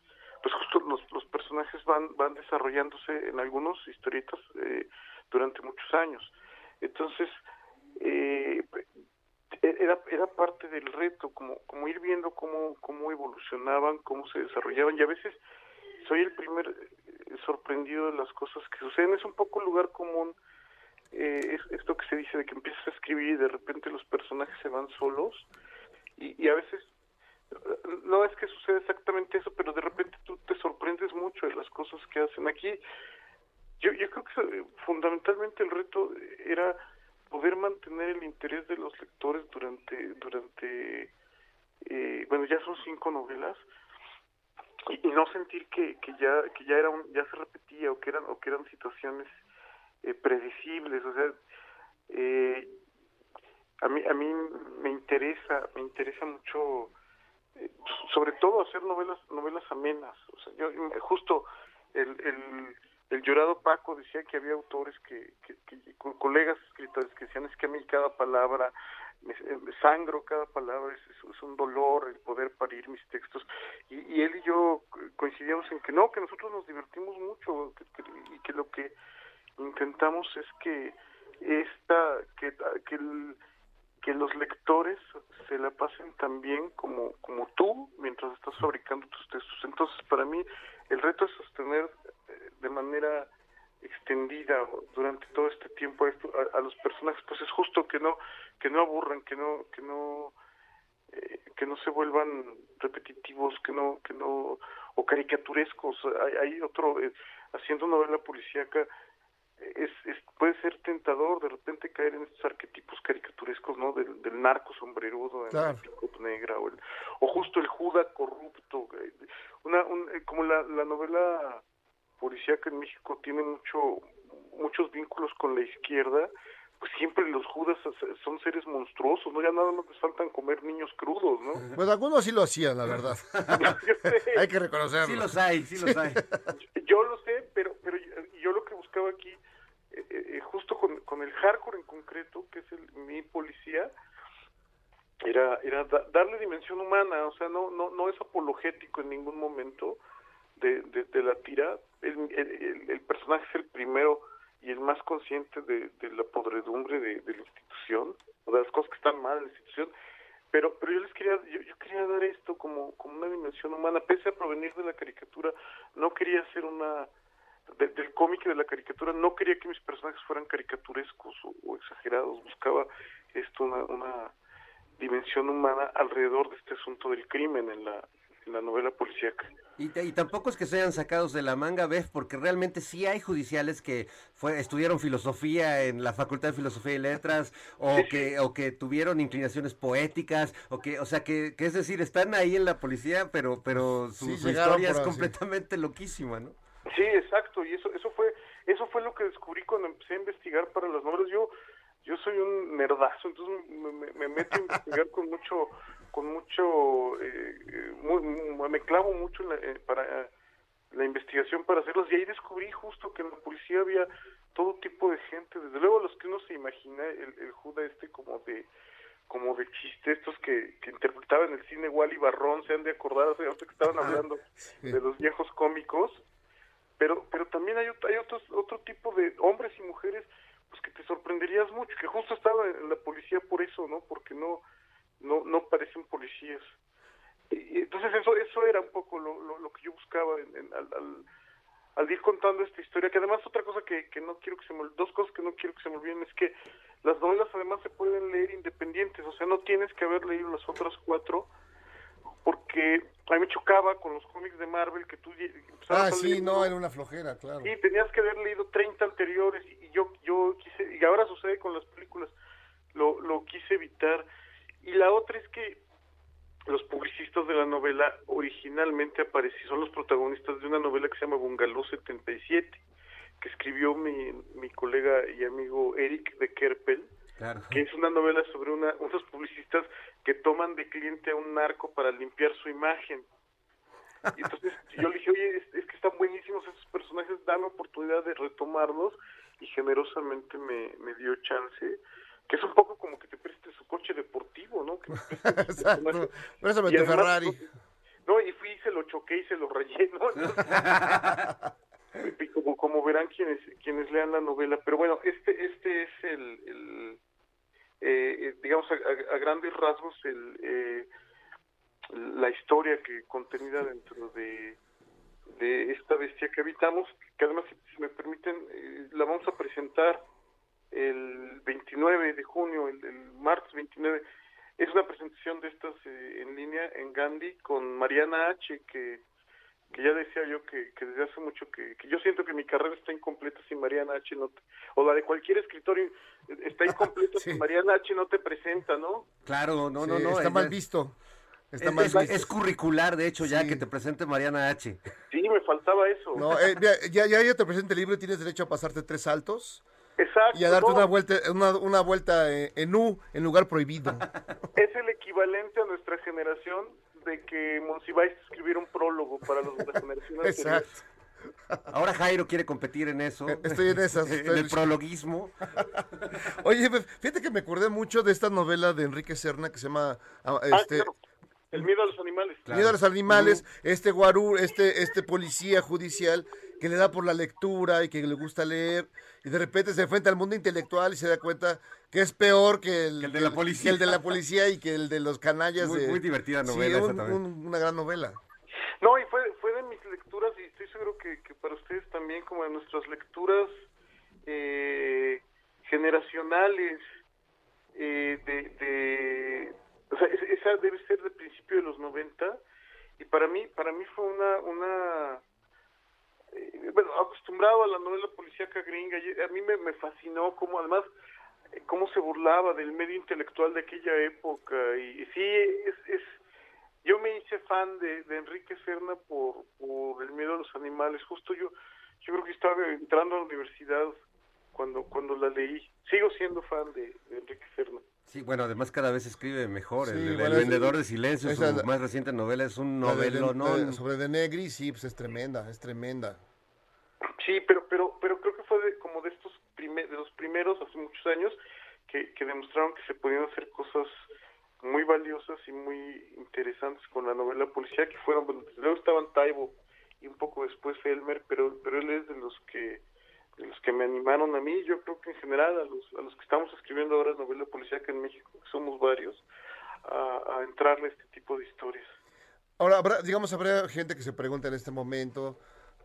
pues justo los, los personajes van, van desarrollándose en algunos historietas eh, durante muchos años. Entonces, eh, era, era parte del reto, como, como ir viendo cómo, cómo evolucionaban, cómo se desarrollaban, y a veces soy el primer eh, sorprendido de las cosas que suceden. Es un poco lugar común, eh, es, esto que se dice de que empiezas a escribir y de repente los personajes se van solos, y, y a veces no es que suceda exactamente eso, pero de repente tú te sorprendes mucho de las cosas que hacen aquí. Yo, yo creo que eh, fundamentalmente el reto era poder mantener el interés de los lectores durante, durante eh, bueno, ya son cinco novelas, y, no sentir que, que ya que ya era un- ya se repetía o que eran o que eran situaciones eh, predecibles, o sea, eh, a mí a mí me interesa me interesa mucho eh, sobre todo hacer novelas novelas amenas. O sea yo justo el, el, el llorado Paco decía que había autores que, que, que- co- colegas escritores que decían es que a mí cada palabra me, me sangro cada palabra es, es- un dolor el poder parir mis textos y, y él y yo co- coincidíamos en que no que nosotros nos divertimos mucho que- y que lo que intentamos es que esta que, que el- que los lectores se la pasen tan bien como, como tú mientras estás fabricando tus textos. Entonces, para mí, el reto es sostener eh, de manera extendida durante todo este tiempo a los personajes, pues es justo que no que no aburran, que no que no eh, que no se vuelvan repetitivos, que no que no o caricaturescos. Hay, hay otro eh, haciendo novela policíaca es, es puede ser tentador de repente caer en estos arquetipos caricaturescos no del, del narco sombrerudo en Claro. la pick-up negra o, el, o justo el juda corrupto una un- eh, como la, la novela policíaca en México tiene mucho muchos vínculos con la izquierda pues siempre los judas son seres monstruosos no ya nada más les faltan comer niños crudos no Pues algunos sí lo hacían, la verdad. Hay que reconocerlo. Sí los hay, sí los hay. yo lo sé, pero pero yo, yo lo que buscaba aquí, eh, eh, justo con, con el hardcore en concreto, que es el, mi policía, era era da- darle dimensión humana, o sea, no no no es apologético en ningún momento de, de, la tira. El- el personaje es el primero y el más consciente de, de la podredumbre de, de la institución, o de las cosas que están mal en la institución. Pero, pero yo les quería, yo, yo quería dar esto como, como una dimensión humana, pese a provenir de la caricatura, no quería hacer una, de- del cómic y de la caricatura, no quería que mis personajes fueran caricaturescos o, o exagerados, buscaba esto, una, una dimensión humana alrededor de este asunto del crimen en la, en la novela policíaca. Y, tampoco es que se hayan sacados de la manga, Bef, porque realmente sí hay judiciales que fue, estudiaron filosofía en la Facultad de Filosofía y Letras, o que, o que tuvieron inclinaciones poéticas, o que, o sea, que, que es decir, están ahí en la policía, pero, pero su, Sí, su historia es completamente loquísima, ¿no? Sí, exacto, y eso eso fue eso fue lo que descubrí cuando empecé a investigar para las novelas. Yo yo soy un nerdazo, entonces me, me- me meto a investigar con mucho con mucho eh, muy- muy- me clavo mucho en la- eh, para la investigación para hacerlos y ahí descubrí justo que en la policía había todo tipo de gente, desde luego los que uno se imagina el, el Juda este como de como de chiste, estos que, que interpretaba en el cine Wally Barrón, se han de acordar, o sea, que estaban hablando de los viejos cómicos, pero pero también hay, hay otros, otro tipo de hombres y mujeres pues que te sorprenderías mucho, que justo estaba en la policía por eso, ¿no? Porque no no no parecen policías. Y, entonces eso eso era un poco lo, lo, lo que yo buscaba en- al, al, al ir contando esta historia, que además otra cosa que, que no quiero que se me dos cosas que no quiero que se me olviden es que las novelas además se pueden leer independientes, o sea, no tienes que haber leído las otras cuatro, porque a mí me chocaba con los cómics de Marvel que tú empezabas Ah, sí, leer no, era una flojera, claro. Sí, tenías que haber leído 30 anteriores y yo yo quise y ahora sucede con las películas. Lo lo quise evitar y la otra es que los publicistas de la novela originalmente aparecieron son los protagonistas de una novela que se llama Bungalow 77 que escribió mi, mi colega y amigo Eric de Kerpel Claro. que es una novela sobre una, unos publicistas que toman de cliente a un narco para limpiar su imagen. Y entonces yo le dije, oye, es, es que están buenísimos esos personajes, dame oportunidad de retomarlos y generosamente me, me dio chance, que es un poco como Exacto. Por eso Y metí además, Ferrari. No, y fui y se lo choqué y se lo ¿no? Y como, como verán quienes quienes lean la novela. Pero bueno, este este es el, el, eh, eh, digamos, a, a- grandes rasgos, el, eh, la historia que contenida dentro de, de esta bestia que habitamos, que además, si, si me permiten, eh, la vamos a presentar el 29 de junio, el, el martes 29. Es una presentación de estas eh, en línea en Gandhi con Mariana H., que, que ya decía yo que, que desde hace mucho que, que yo siento que mi carrera está incompleta si Mariana H. no te- o la de cualquier escritor eh, está incompleta si Mariana H. no te presenta, ¿no? Claro, no, Sí, no, no. está es- mal visto. Está es, mal es- visto. es curricular, de hecho, ya Sí. que te presente Mariana H. Sí, me faltaba eso. No, eh, ya, ya, ya te presenta el libro y tienes derecho a pasarte tres saltos Exacto. y a darte no, una vuelta, una, una vuelta eh, en U, en lugar prohibido. Es el equivalente a nuestra generación de que Monsiváis escribiera un prólogo para los de la generación anterior. Exacto. Ahora Jairo quiere competir en eso. Eh, estoy en esas, en el prologuismo. Oye, pues, fíjate que me acordé mucho de esta novela de Enrique Serna que se llama ah, Ah, este, claro. El miedo a los animales. Miedo a los animales, este guarú, este, este policía judicial que le da por la lectura y que le gusta leer y de repente se enfrenta al mundo intelectual y se da cuenta que es peor que el, Que el de la policía. que el de la policía y que el de los canallas. Muy- de- muy divertida Sí, novela esa un- una gran novela. No, y fue, fue de mis lecturas, y estoy seguro que, que para ustedes también, como de nuestras lecturas eh, generacionales, eh, de, de, o sea, es- esa debe ser de principio de los 90, y para mí, para mí fue una, una eh, bueno, acostumbrado a la novela policíaca gringa, a mí me, me fascinó cómo además eh, cómo se burlaba del medio intelectual de aquella época y, y sí es, es yo me hice fan de, de Enrique Serna por, por el miedo a los animales. Justo yo yo creo que estaba entrando a la universidad cuando cuando la leí. Sigo siendo fan de, de Enrique Serna Sí, bueno, además cada vez escribe mejor. Sí, el, el bueno, es- vendedor de silencio, esa su más reciente novela, es un novelo, ¿no? de- de- sobre De Negri, sí, pues es tremenda, es tremenda. Sí, pero pero pero creo que fue de, como de estos de los primeros hace muchos años que, que demostraron que se podían hacer cosas muy valiosas y muy interesantes con la novela policía que fueron bueno, luego estaban Taibo y un poco después Elmer, pero pero él es de los que los que me animaron a mí, yo creo que en general a los a los que estamos escribiendo ahora novela policíaca en México, que somos varios, a, a entrarle a este tipo de historias. Ahora, habrá, digamos, habrá gente que se pregunta en este momento,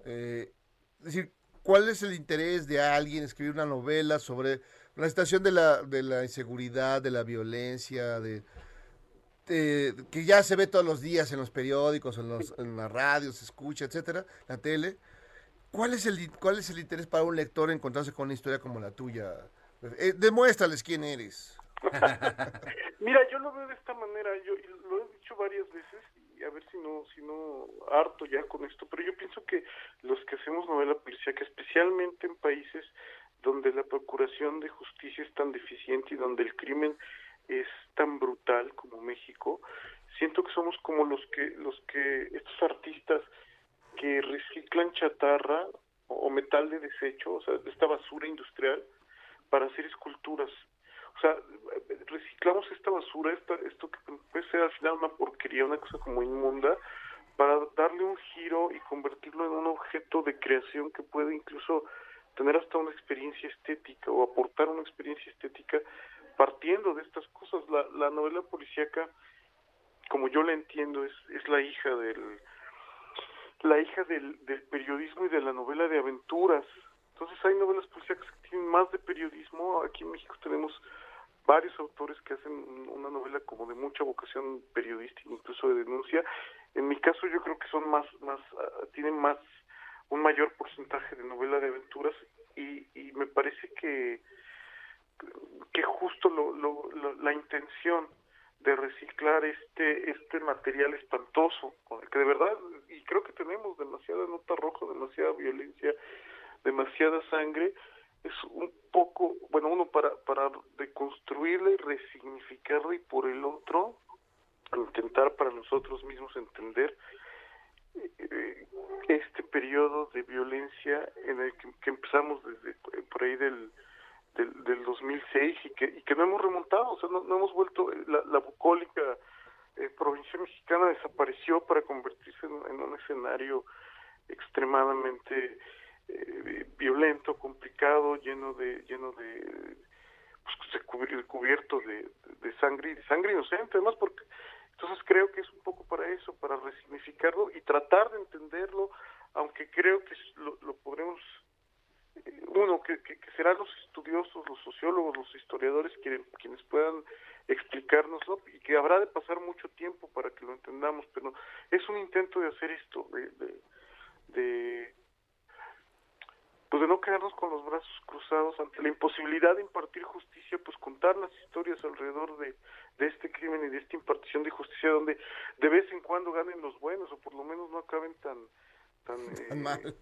eh, decir, ¿cuál es el interés de alguien escribir una novela sobre la situación de la, de la inseguridad, de la violencia, de, de- que ya se ve todos los días en los periódicos, en, los, en la radio, se escucha, etcétera, la tele? ¿Cuál es el cuál es el interés para un lector encontrarse con una historia como la tuya? Eh, demuéstrales quién eres. Mira, yo lo veo de esta manera, yo lo he dicho varias veces y a ver si no si no harto ya con esto, pero yo pienso que los que hacemos novela policíaca, especialmente en países donde la procuración de justicia es tan deficiente y donde el crimen es tan brutal como México, siento que somos como los que los que estos artistas que reciclan chatarra o metal de desecho, o sea, esta basura industrial para hacer esculturas. O sea, reciclamos esta basura, esta, esto que puede ser al final una porquería, una cosa como inmunda, para darle un giro y convertirlo en un objeto de creación que puede incluso tener hasta una experiencia estética o aportar una experiencia estética partiendo de estas cosas. La, la novela policíaca, como yo la entiendo, es, es la hija del la hija del, del periodismo y de la novela de aventuras. Entonces hay novelas policíacas que tienen más de periodismo. Aquí en México tenemos varios autores que hacen una novela como de mucha vocación periodística, incluso de denuncia. En mi caso yo creo que son más, más, ah, tienen más, un mayor porcentaje de novela de aventuras y, y me parece que, que justo lo, lo- lo- la intención de reciclar este este material espantoso que de verdad creo que tenemos demasiada nota roja demasiada violencia demasiada sangre es un poco bueno uno para para deconstruirla y resignificarla y por el otro intentar para nosotros mismos entender eh, este periodo de violencia en el que, empezamos desde eh, por ahí del del, del 2006 y que, y que no hemos remontado, o sea, no, no hemos vuelto, la bucólica eh, provincia mexicana desapareció para convertirse en, un escenario extremadamente eh, violento, complicado, lleno de, lleno de, pues, cubierto de, de sangre de sangre inocente, además porque entonces creo que es un poco para eso, para resignificarlo y tratar de entenderlo, aunque creo que lo, lo podremos eh, uno, que, que, serán los estudiosos, los sociólogos, los historiadores quienes puedan explicárnoslo y que habrá de pasar mucho tiempo para que lo entendamos, pero es un intento de hacer esto, de, de, de, pues de no quedarnos con los brazos cruzados ante la imposibilidad de impartir justicia, pues contar las historias alrededor de, de este crimen y de esta impartición de justicia donde de vez en cuando ganen los buenos o por lo menos no acaben tan tan, Tan eh, mal.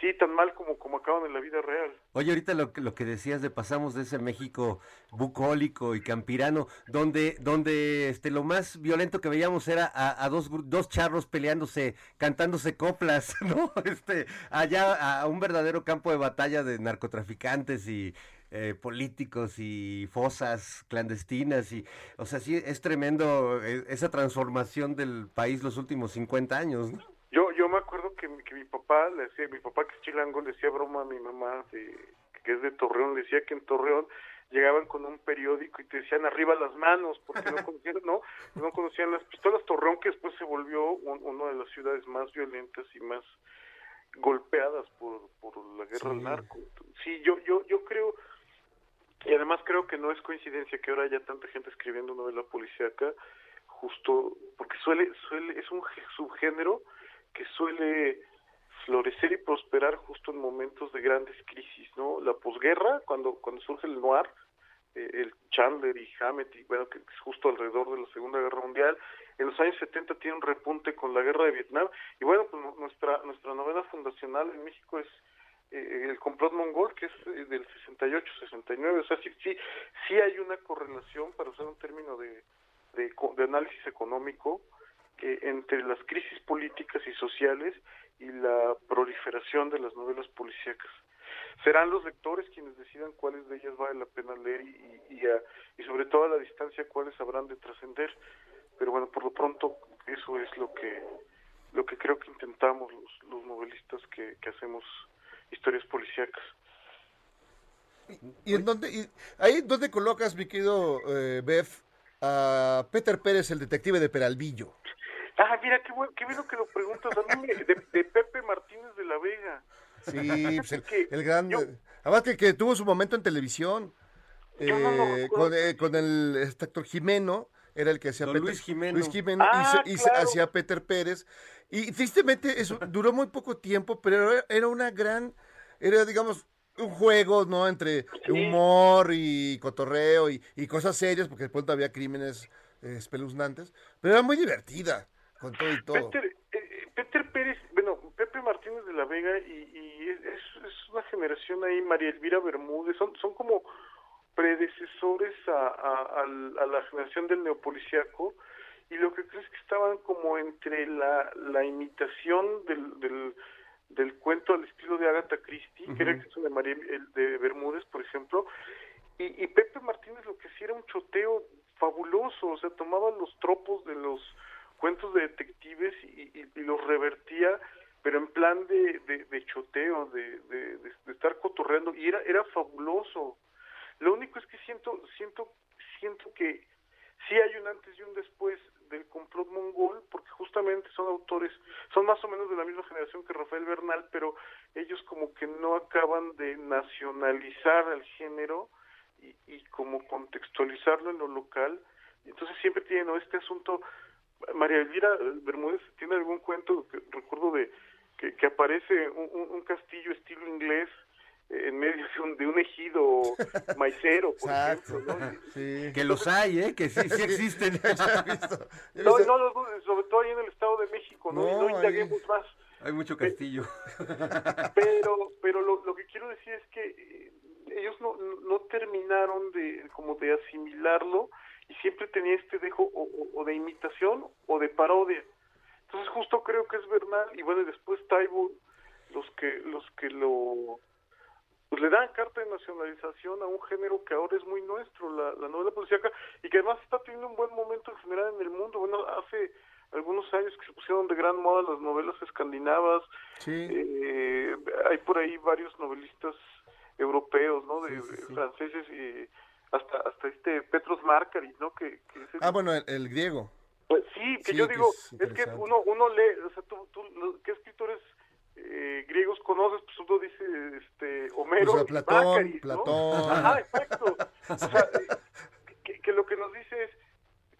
Sí tan mal como como acaban en la vida real Oye, ahorita lo, que- lo que decías de pasamos de ese México bucólico y campirano, donde, donde este, lo más violento que veíamos era a, dos, dos charros peleándose, cantándose coplas, ¿no? Este, allá a un verdadero campo de batalla de narcotraficantes y eh, políticos y fosas clandestinas y, o sea, sí, es tremendo eh, esa transformación del país los últimos 50 años, ¿no? Yo, yo me acuerdo que, mi- que mi papá le decía, mi papá que es chilango le decía broma a mi mamá de- que es de Torreón, le decía que en Torreón llegaban con un periódico y te decían arriba las manos porque no conocían, no, no conocían las pistolas. Torreón que después se volvió un- una de las ciudades más violentas y más golpeadas por, por la guerra al narco. Sí, yo, yo, yo creo y además creo que no es coincidencia que ahora haya tanta gente escribiendo novela policíaca, justo porque suele, suele, es un subgénero que suele florecer y prosperar justo en momentos de grandes crisis, ¿no? La posguerra, cuando, cuando surge el noir, eh, el Chandler y Hammett, y bueno, que es justo alrededor de la Segunda Guerra Mundial, en los años 70 tiene un repunte con la guerra de Vietnam, y bueno, pues nu- nuestra, nuestra novela fundacional en México es eh, el complot mongol, que es eh, del 68-69, o sea, sí, sí, sí hay una correlación, para usar un término de, de, de análisis económico, que entre las crisis políticas y sociales y la proliferación de las novelas policíacas. Serán los lectores quienes decidan cuáles de ellas vale la pena leer y, y, a- y sobre todo a la distancia cuáles habrán de trascender. Pero bueno, por lo pronto eso es lo que lo que creo que intentamos los, los novelistas que, que hacemos historias policíacas. ¿Y en dónde, y ahí dónde colocas, mi querido eh, Bev, a Peter Pérez, el detective de Peralvillo? Ah, mira, qué bueno, qué bueno que lo preguntas. A mí me- de, de Pepe Martínez de la Vega. Sí, pues el, Que el gran... yo- además que, que tuvo su momento en televisión. No eh, con, eh, con el este actor Jimeno, era el que hacía Peter- Luis Jimeno. Luis Jimeno y Ah, se- y, se claro. hacía Peter Pérez. Y tristemente eso duró muy poco tiempo, pero era, era una gran, era digamos un juego, ¿no? Entre humor y cotorreo y, y cosas serias, porque de pronto había crímenes eh, espeluznantes, pero era muy divertida, con todo y todo. Peter, eh, Peter Pérez, bueno, Pepe Martínez de la Vega y, y es, una generación ahí, María Elvira Bermúdez, son, son como predecesores a, a- al- a la generación del neopoliciaco y lo que creo es que estaban como entre la, la imitación del, del, del cuento al estilo de Agatha Christie, que era el caso de María el de Bermúdez, por ejemplo, y, y Pepe Martínez lo que hacía era un choteo fabuloso, o sea, tomaba los tropos de los cuentos de detectives y, y- los revertía, pero en plan de, de, choteo, de, de, estar cotorreando, y era, era fabuloso. Lo único es que siento, siento, siento que sí hay un antes y un después del complot mongol, porque justamente son autores, son más o menos de la misma generación que Rafael Bernal, pero ellos como que no acaban de nacionalizar al género y, y como contextualizarlo en lo local. Entonces siempre tienen ¿no? este asunto. María Elvira eh, Bermúdez tiene algún cuento que recuerdo de que, que aparece un, un- un castillo estilo inglés eh, en medio de un, de un ejido maicero, por Exacto. ejemplo. ¿no? Sí. Que los hay, ¿eh? Que sí, sí existen. No, no dudes, sobre todo ahí en el Estado de México, ¿no? No, y no ahí- indaguemos más. Hay mucho castillo. Pero, pero lo, lo que quiero decir es que eh, ellos no, no terminaron de como de asimilarlo y siempre tenía este dejo o, o- o de imitación o de parodia. Entonces justo creo que es Bernal y bueno y después Taibo los que los que lo pues le dan carta de nacionalización a un género que ahora es muy nuestro, la, la novela policíaca, y que además está teniendo un buen momento en general en el mundo. Bueno, hace algunos años que se pusieron de gran moda las novelas escandinavas, eh, hay por ahí varios novelistas europeos, ¿no? De, franceses y hasta hasta este Petros Markaris, ¿no? Que, que es el- Ah, bueno, el, el griego. pues sí, que Sí, yo que digo, es es, que uno uno lee, o sea, tú, tú ¿qué escritores eh, griegos conoces? Pues uno dice, este, Homero, O sea, y Platón. Platón. Ajá, exacto. O sea, eh, que, que lo que nos dice es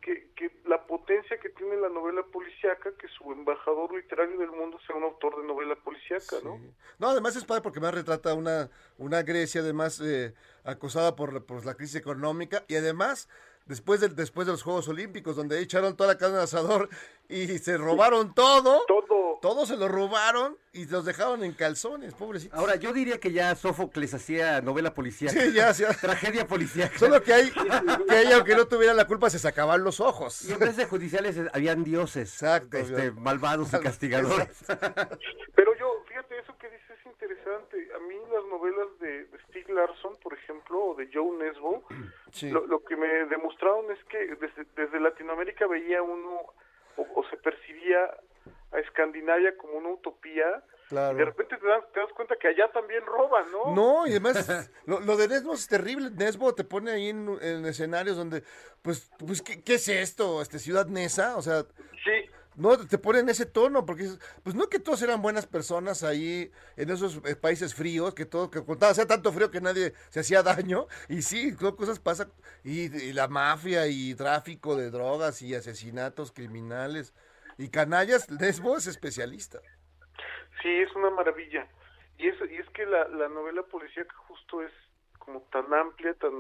que, que la potencia que tiene la novela policíaca, que su embajador literario del mundo sea un autor de novela policíaca, ¿no? No, además es padre porque más retrata una, una Grecia además eh, acosada por, la- por la crisis económica y además después de, después de los Juegos Olímpicos donde echaron toda la carne de asador y se robaron todo. Todo. Todo se lo robaron y los dejaron en calzones, pobrecitos. Ahora, yo diría que ya Sófocles hacía novela policíaca. Sí, ya, ya. Tragedia policíaca. Solo que hay, que ella, aunque no tuviera la culpa, se sacaban los ojos. Y en vez de judiciales habían dioses. Exacto. este, malvados y castigadores. Pero yo, fíjate, eso que dices es interesante. A mí las novelas de, de Stieg Larsson, por ejemplo, o de Joe Nesbo, Sí. lo, lo que me demostraron es que desde, desde Latinoamérica veía uno, o, o se percibía a Escandinavia como una utopía, Claro. y de repente te das, te das cuenta que allá también roban, ¿no? No, y además, lo, lo de Nesbo es terrible. Nesbo te pone ahí en, en escenarios donde, pues, pues ¿qué, qué es esto? Este, Ciudad Nesa, o sea, Sí, no, te ponen ese tono, porque, pues no que todos eran buenas personas ahí en esos eh, países fríos, que todo, que contaba, hacía tanto frío que nadie se hacía daño, y sí, cosas pasan, y, la mafia, y tráfico de drogas, y asesinatos criminales, y canallas, Nesbo es especialista. sí, es una maravilla. Y es, y es que la, la novela policíaca justo es como tan amplia, tan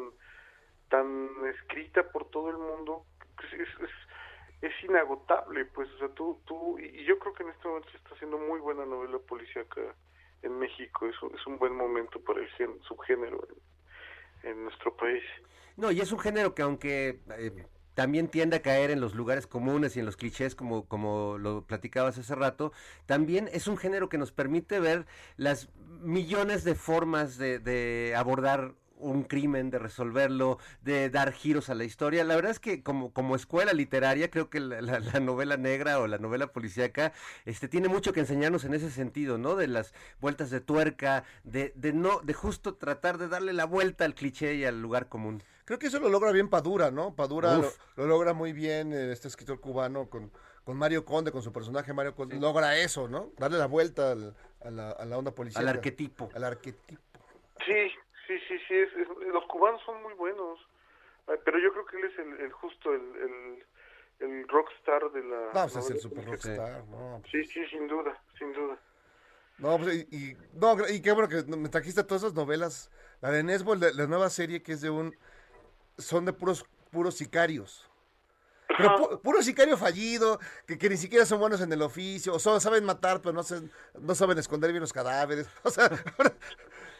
tan escrita por todo el mundo, es, es inagotable, pues, o sea, tú, tú, y yo creo que en este momento se está haciendo muy buena novela policíaca en México, es, un- es un buen momento para el gen- subgénero en, nuestro país. No, y es un género que aunque eh, también tiende a caer en los lugares comunes y en los clichés como, como lo platicabas hace rato, también es un género que nos permite ver las millones de formas de abordar un crimen, de resolverlo, de dar giros a la historia. La verdad es que como, como escuela literaria, creo que la, la- la novela negra o la novela policíaca este, tiene mucho que enseñarnos en ese sentido, ¿no? De las vueltas de tuerca, de, de no, de justo tratar de darle la vuelta al cliché y al lugar común. Creo que eso lo logra bien Padura, ¿no? Padura lo, logra muy bien eh, este escritor cubano con, con Mario Conde, con su personaje Mario Conde. Logra eso, ¿no? Darle la vuelta al- a, la, a la onda policial. Al arquetipo. Al arquetipo. Sí, sí, sí, sí, es, es- los cubanos son muy buenos, Ay, pero yo creo que él es el, el justo el, el, el rockstar de la... No, pues es el super rockstar, ¿no? Sí, sí, sin duda, sin duda. No, pues, y, y- no, y qué bueno que me trajiste todas esas novelas. La de Nesbo, la, la nueva serie que es de un... Son de puros, puros sicarios. Pero pu- puro sicario fallido, que, que ni siquiera son buenos en el oficio, o solo saben matar, pero no, se- no saben esconder bien los cadáveres. O sea,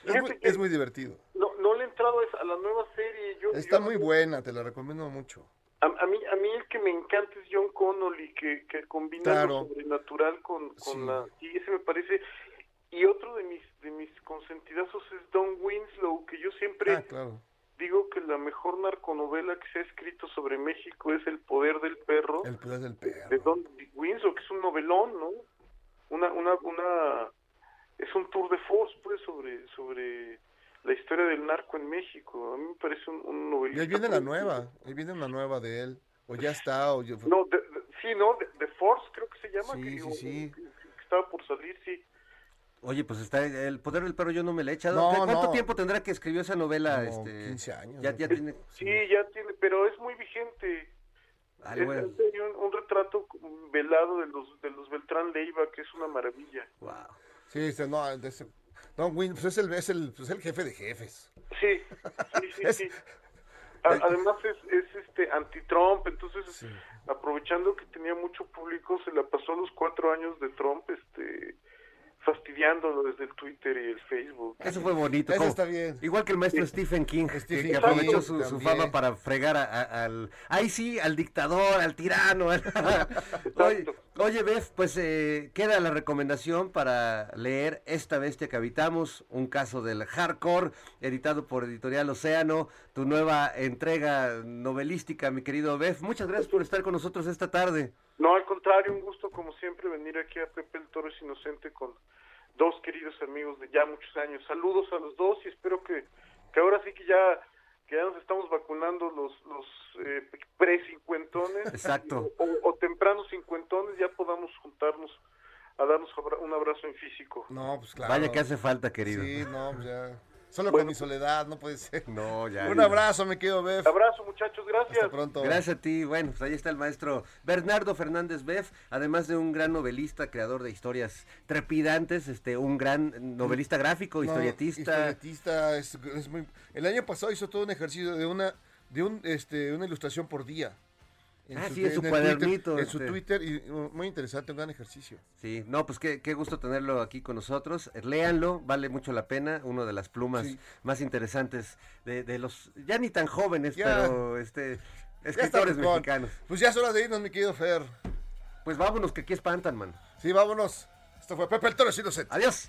es, muy, es muy divertido. No, no le he entrado a la nueva serie. Yo, Está yo- muy buena, te la recomiendo mucho. A, a mí, a mí el que me encanta es John Connolly, que, que combina Claro. lo sobrenatural con, con Sí. la... Y ese me parece... Y otro de mis de mis consentidazos es Don Winslow, que yo siempre Ah, claro. digo que la mejor narconovela que se ha escrito sobre México es El Poder del Perro, El poder del perro. de Don Winslow, que es un novelón, ¿no? Una, una, una... Es un tour de force, pues, sobre, sobre la historia del narco en México. A mí me parece un, un Y novelista... ahí viene la muy- nueva, ahí viene una nueva de él. O ya está, o ya- No, de- de- sí, ¿no? De, de Force creo que se llama. Sí, que, sí, o- sí. que- que estaba por salir, sí. Oye, pues está el poder del perro, yo no me la he echado. No, ¿Qué- ¿Cuánto no. tiempo tendrá que escribió esa novela? Como este, 15 años, Ya, tiene. Sí, ya tiene, pero es muy vigente. Ay, es bueno. un retrato velado de los de los Beltrán Leiva, que es una maravilla. Wow. Sí, este, no, ese- Don Win, pues es el, es el, pues el jefe de jefes. Sí, sí, sí. Es- sí. A- además es, es este anti-Trump, entonces aprovechando que tenía mucho público, se la pasó los cuatro años de Trump, este fastidiándolo desde el Twitter y el Facebook. Eso fue bonito. Eso está bien. Igual que el maestro Stephen King, que- Stephen que, King aprovechó su, fama para fregar a- a- al... Ahí sí, al dictador, al tirano. al- oye, oye, Bef, pues eh, queda la recomendación para leer Esta Bestia que Habitamos, un caso del hardcore, editado por Editorial Océano, tu nueva entrega novelística, mi querido Bef. Muchas gracias por estar con nosotros esta tarde. No, al contrario, un gusto como siempre venir aquí a Pepe el Toro es Inocente con dos queridos amigos de ya muchos años. Saludos a los dos y espero que, que ahora sí que ya, que ya nos estamos vacunando los, los eh, pre-cincuentones Exacto. o, o tempranos cincuentones, ya podamos juntarnos a darnos un abrazo en físico. No, pues claro. Vaya que hace falta, querido. Sí, no, pues ya. Solo Bueno. con mi soledad, no puede ser. No, ya. Un abrazo, me quedo, Bef. Abrazo muchachos, gracias. Hasta pronto. Gracias a ti. Bueno, pues ahí está el maestro Bernardo Fernández Beff, además de un gran novelista, creador de historias trepidantes, este, un gran novelista gráfico, No, historietista. historietista, es- es muy- El año pasado hizo todo un ejercicio de una, de un, este, una ilustración por día. Ah, sí, en su cuadernito, Twitter, en su este. Twitter, y uh, muy interesante, un gran ejercicio. Sí, no, pues qué, qué gusto tenerlo aquí con nosotros. Eh, Léanlo, vale mucho la pena. Uno de las plumas Sí. más interesantes de, de los, ya ni tan jóvenes, Ya. pero este, escritores mexicanos. Pues ya es hora de irnos, mi querido Fer. Pues vámonos, que aquí espantan, man. Sí, vámonos. Esto fue Pepe el Toro Inocente. Adiós.